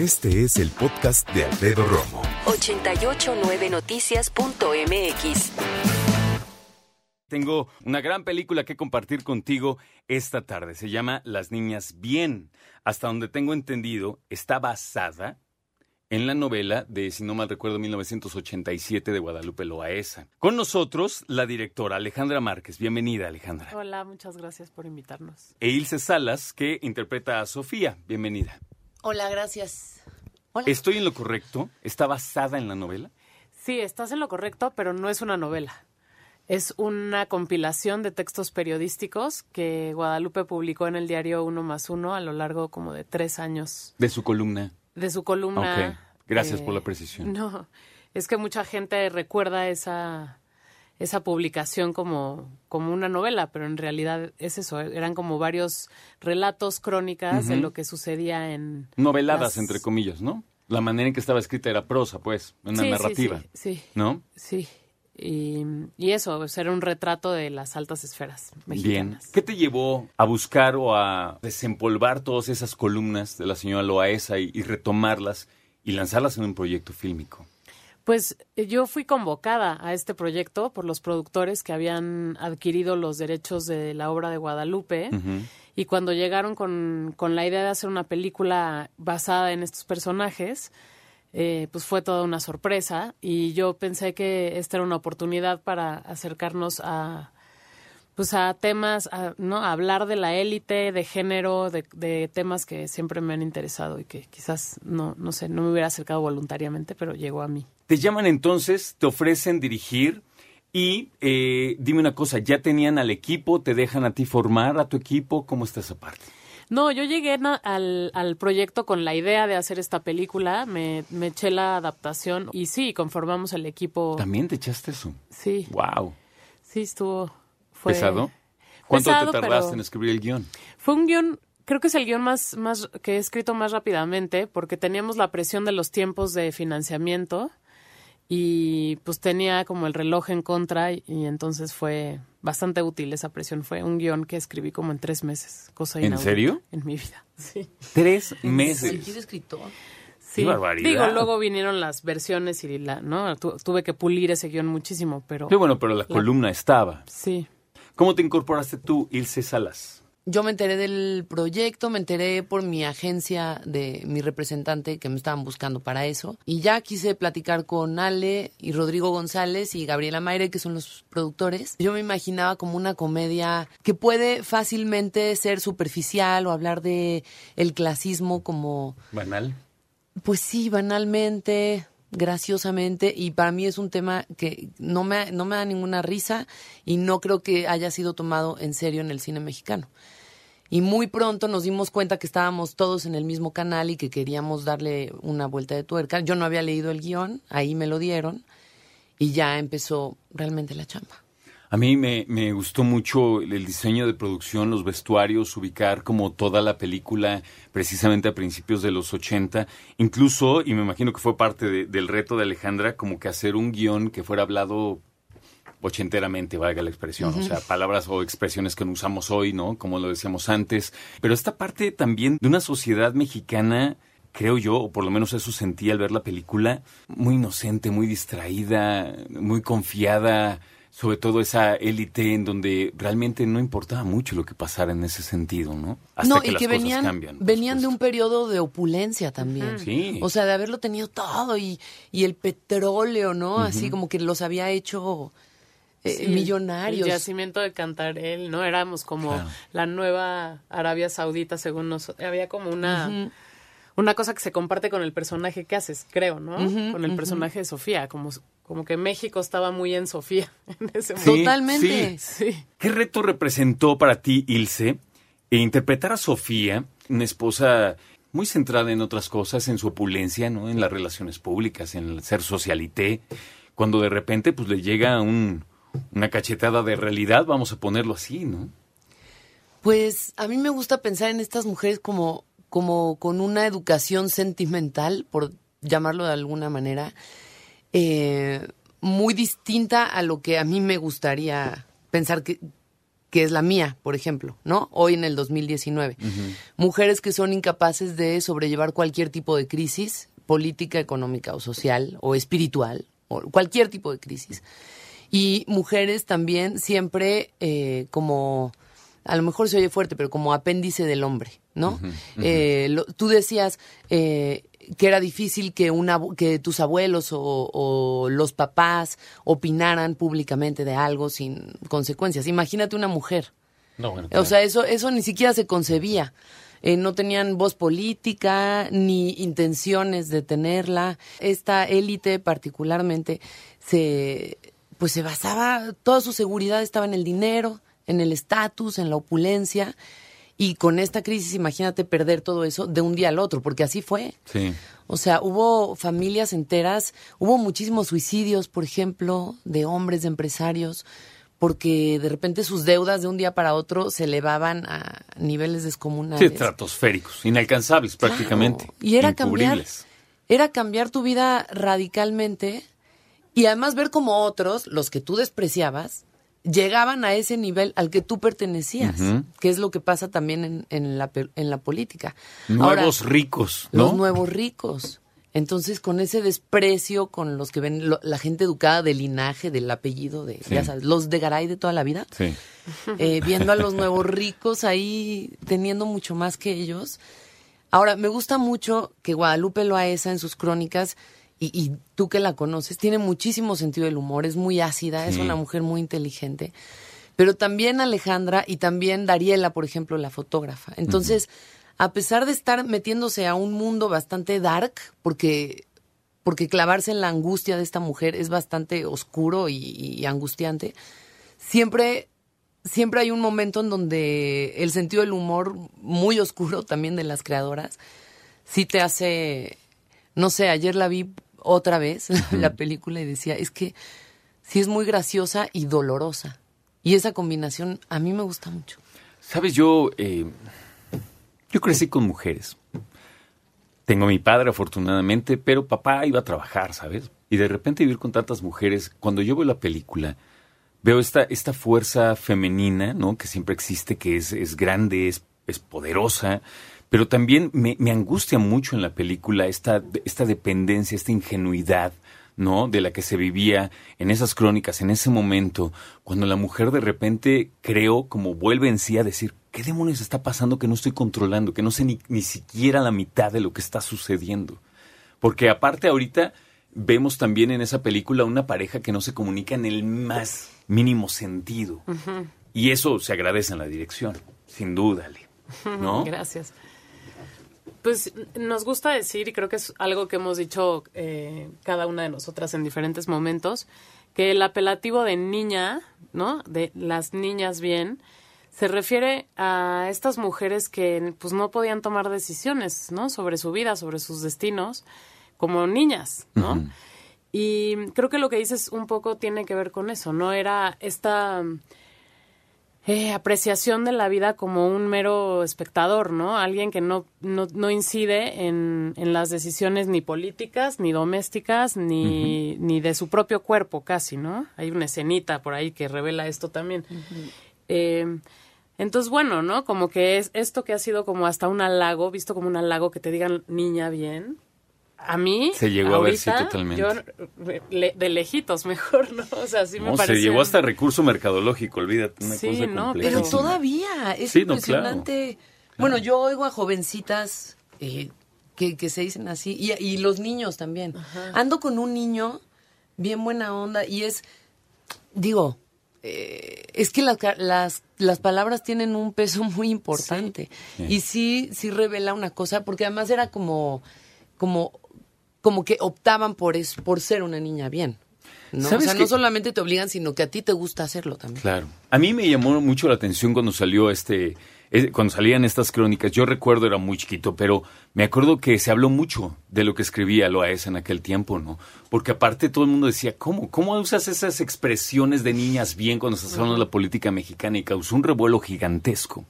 Este es el podcast de Alfredo Romo. 889noticias.mx. Tengo una gran película que compartir contigo esta tarde. Se llama Las Niñas Bien. Hasta donde tengo entendido, está basada en la novela de, si no mal recuerdo, 1987 de Guadalupe Loaesa. Con nosotros, la directora Alejandra Márquez. Bienvenida, Alejandra. Hola, muchas gracias por invitarnos. E Ilse Salas, que interpreta a Sofía. Bienvenida. Hola, gracias. Hola. ¿Estoy en lo correcto? ¿Está basada en la novela? Sí, estás en lo correcto, pero no es una novela. Es una compilación de textos periodísticos que Guadalupe publicó en el diario Uno más Uno a lo largo como de tres años De su columna. de su columna. Ok, gracias eh, por la precisión. No, es que mucha gente recuerda esa, esa publicación como, como una novela, pero en realidad es eso, eran como varios relatos, crónicas de lo que sucedía en... Noveladas, las- entre comillas, ¿no? La manera en que estaba escrita era prosa, pues, una Sí, narrativa, Sí, sí, ¿no? sí. Y, y eso, pues, era un retrato de las altas esferas Bien. mexicanas. ¿Qué te llevó a buscar o a desempolvar todas esas columnas de la señora Loaesa y, y retomarlas y lanzarlas en un proyecto fílmico? Pues eh, yo fui convocada a este proyecto por los productores que habían adquirido los derechos de la obra de Guadalupe. Y cuando llegaron con, con la idea de hacer una película basada en estos personajes, eh, pues fue toda una sorpresa. Y yo pensé que esta era una oportunidad para acercarnos a pues a temas, a, ¿no? A hablar de la élite, de género, de, de temas que siempre me han interesado y que quizás no, no sé, no me hubiera acercado voluntariamente, pero llegó a mí. Te llaman entonces, te ofrecen dirigir y eh, dime una cosa, ¿ya tenían al equipo? ¿Te dejan a ti formar a tu equipo? ¿Cómo está esa parte? No, yo llegué al, al proyecto con la idea de hacer esta película, me, me eché la adaptación y sí, conformamos el equipo. ¿También te echaste eso? Sí, ¡Wow! sí, estuvo. Fue, ¿Pesado? ¿Cuánto pesado, te tardaste en escribir el guion? Fue un guion, creo que es el guion más, más que he escrito más rápidamente, porque teníamos la presión de los tiempos de financiamiento y pues tenía como el reloj en contra y, y entonces fue bastante útil esa presión. Fue un guion que escribí como en tres meses, cosa ¿En inaudita serio? En mi vida, sí. Tres Sí, meses. ¿quién escritor? Sí, barbaridad. digo, luego vinieron las versiones y la, ¿no? Tu- tuve que pulir ese guion muchísimo, pero Sí, bueno, pero la columna estaba. sí. ¿Cómo te incorporaste tú, Ilse Salas? Yo me enteré del proyecto, me enteré por mi agencia de mi representante que me estaban buscando para eso. Y ya quise platicar con Ale y Rodrigo González y Gabriela Maire, que son los productores. Yo me imaginaba como una comedia que puede fácilmente ser superficial o hablar de el clasismo como Banal. Pues sí, banalmente, graciosamente, y para mí es un tema que no me, no me da ninguna risa y no creo que haya sido tomado en serio en el cine mexicano. Y muy pronto nos dimos cuenta que estábamos todos en el mismo canal y que queríamos darle una vuelta de tuerca. Yo no había leído el guion, ahí me lo dieron y ya empezó realmente la chamba. A mí me, me gustó mucho el diseño de producción, los vestuarios, ubicar como toda la película precisamente a principios de los 80. Incluso, y me imagino que fue parte de- del reto de Alejandra, como que hacer un guion que fuera hablado ochenteramente, valga la expresión, o sea, palabras o expresiones que no usamos hoy, ¿no? Como lo decíamos antes. Pero esta parte también de una sociedad mexicana, creo yo, o por lo menos eso sentí al ver la película, muy inocente, muy distraída, muy confiada, sobre todo esa élite en donde realmente no importaba mucho lo que pasara en ese sentido, ¿no? Hasta no, que y las que cosas venían, cambian. venían de un periodo de opulencia también. Sí. O sea, de haberlo tenido todo y, y el petróleo, ¿no? Así como que los había hecho eh, Sí, millonarios. El yacimiento de Cantarel, ¿no? Éramos como Claro. la nueva Arabia Saudita, según nosotros. Había como una, una cosa que se comparte con el personaje que haces, creo, ¿no? con el personaje de Sofía, como, como que México estaba muy en Sofía en ese Sí, momento. Totalmente. sí. Sí. ¿Qué reto representó para ti, Ilse, e interpretar a Sofía, una esposa muy centrada en otras cosas, en su opulencia, ¿no? En las relaciones públicas, en el ser socialité, cuando de repente pues le llega un, una cachetada de realidad, vamos a ponerlo así, ¿no? Pues a mí me gusta pensar en estas mujeres como, como con una educación sentimental, por llamarlo de alguna manera, eh, muy distinta a lo que a mí me gustaría pensar que, que es la mía, por ejemplo, ¿no? Hoy en el 2019. Mujeres que son incapaces de sobrellevar cualquier tipo de crisis, política, económica o social o espiritual, o cualquier tipo de crisis. Y mujeres también siempre eh, como, a lo mejor se oye fuerte, pero como apéndice del hombre, ¿no? Eh, tú decías eh, que era difícil que, una, que tus abuelos o, los papás opinaran públicamente de algo sin consecuencias. Imagínate una mujer. O sea, eso, eso ni siquiera se concebía. Eh, no tenían voz política ni intenciones de tenerla. Esta élite particularmente se, pues se basaba, toda su seguridad estaba en el dinero, en el estatus, en la opulencia. Y con esta crisis, imagínate perder todo eso de un día al otro, porque así fue. Sí. O sea, hubo familias enteras, hubo muchísimos suicidios, por ejemplo, de hombres, de empresarios, porque de repente sus deudas de un día para otro se elevaban a niveles descomunales. Sí, estratosféricos, inalcanzables prácticamente. Y era cambiar, era cambiar tu vida radicalmente y además ver como otros, los que tú despreciabas, llegaban a ese nivel al que tú pertenecías, que es lo que pasa también en, en, la, en la política. Nuevos ricos, ¿no? Los nuevos ricos. Entonces, con ese desprecio con los que ven la gente educada del linaje, del apellido, de, ya sabes, los de Garay de toda la vida, eh, viendo a los nuevos ricos ahí teniendo mucho más que ellos. Ahora, me gusta mucho que Guadalupe Loaesa en sus crónicas, y, y tú que la conoces, tiene muchísimo sentido del humor, es muy ácida, es una mujer muy inteligente. Pero también Alejandra y también Dariela, por ejemplo, la fotógrafa. Entonces, a pesar de estar metiéndose a un mundo bastante dark, porque, porque clavarse en la angustia de esta mujer es bastante oscuro y, angustiante, siempre, siempre hay un momento en donde el sentido del humor muy oscuro también de las creadoras sí te hace, no sé, ayer la vi otra vez, la película, y decía, es que sí es muy graciosa y dolorosa. Y esa combinación a mí me gusta mucho. Sabes, yo... Eh yo crecí con mujeres. Tengo a mi padre, afortunadamente, pero papá iba a trabajar, ¿sabes? Y de repente vivir con tantas mujeres, cuando yo veo la película, veo esta, esta fuerza femenina, ¿no? Que siempre existe, que es, es grande, es, es poderosa, pero también me, me, angustia mucho en la película esta, esta dependencia, esta ingenuidad, ¿no? De la que se vivía en esas crónicas, en ese momento, cuando la mujer de repente creo como vuelve en sí a decir, ¿qué demonios está pasando que no estoy controlando? Que no sé ni, ni siquiera la mitad de lo que está sucediendo. Porque aparte ahorita vemos también en esa película una pareja que no se comunica en el más mínimo sentido. Y eso se agradece en la dirección, sin duda, ¿no? Gracias. Pues nos gusta decir, y creo que es algo que hemos dicho eh, cada una de nosotras en diferentes momentos, que el apelativo de niña, ¿no? De las niñas bien, se refiere a estas mujeres que pues no podían tomar decisiones, ¿no? Sobre su vida, sobre sus destinos, como niñas, ¿no? Y creo que lo que dices un poco tiene que ver con eso, ¿no? Era esta eh, apreciación de la vida como un mero espectador, ¿no? Alguien que no, no, no incide en, en, las decisiones ni políticas, ni domésticas, ni, ni de su propio cuerpo casi, ¿no? Hay una escenita por ahí que revela esto también. eh, entonces, bueno, ¿no? Como que es esto que ha sido como hasta un halago, visto como un halago que te digan niña bien, a mí se llegó a ver sí totalmente. yo de lejitos mejor no o sea sí me parece se llegó hasta recurso mercadológico olvídate una sí, no, pero todavía es impresionante. Bueno yo oigo a jovencitas eh, que, que, se dicen así y, y los niños también. Ando con un niño bien buena onda y es digo eh, es que las, las, las, palabras tienen un peso muy importante. Y sí sí revela una cosa porque además era como como como que optaban por, es, por ser una niña bien. ¿no? O sea, no solamente te obligan, sino que a ti te gusta hacerlo también. Claro. A mí me llamó mucho la atención cuando salió este, eh, cuando salían estas crónicas. Yo recuerdo, era muy chiquito, pero me acuerdo que se habló mucho de lo que escribía Loaesa en aquel tiempo, ¿no? Porque aparte todo el mundo decía, ¿cómo? ¿Cómo usas esas expresiones de niñas bien cuando estás hablando de la política mexicana? Y causó un revuelo gigantesco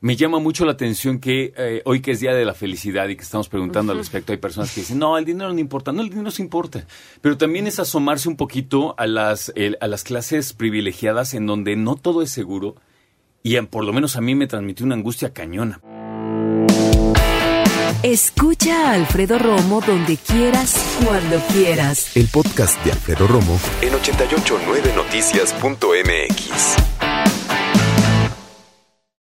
me llama mucho la atención que eh, hoy que es Día de la Felicidad y que estamos preguntando al respecto, hay personas que dicen, no, el dinero no importa, no, el dinero sí importa, pero también es asomarse un poquito a las, a las clases privilegiadas en donde no todo es seguro y por lo menos a mí me transmitió una angustia cañona. Escucha a Alfredo Romo donde quieras, cuando quieras. El podcast de Alfredo Romo en 889noticias.mx.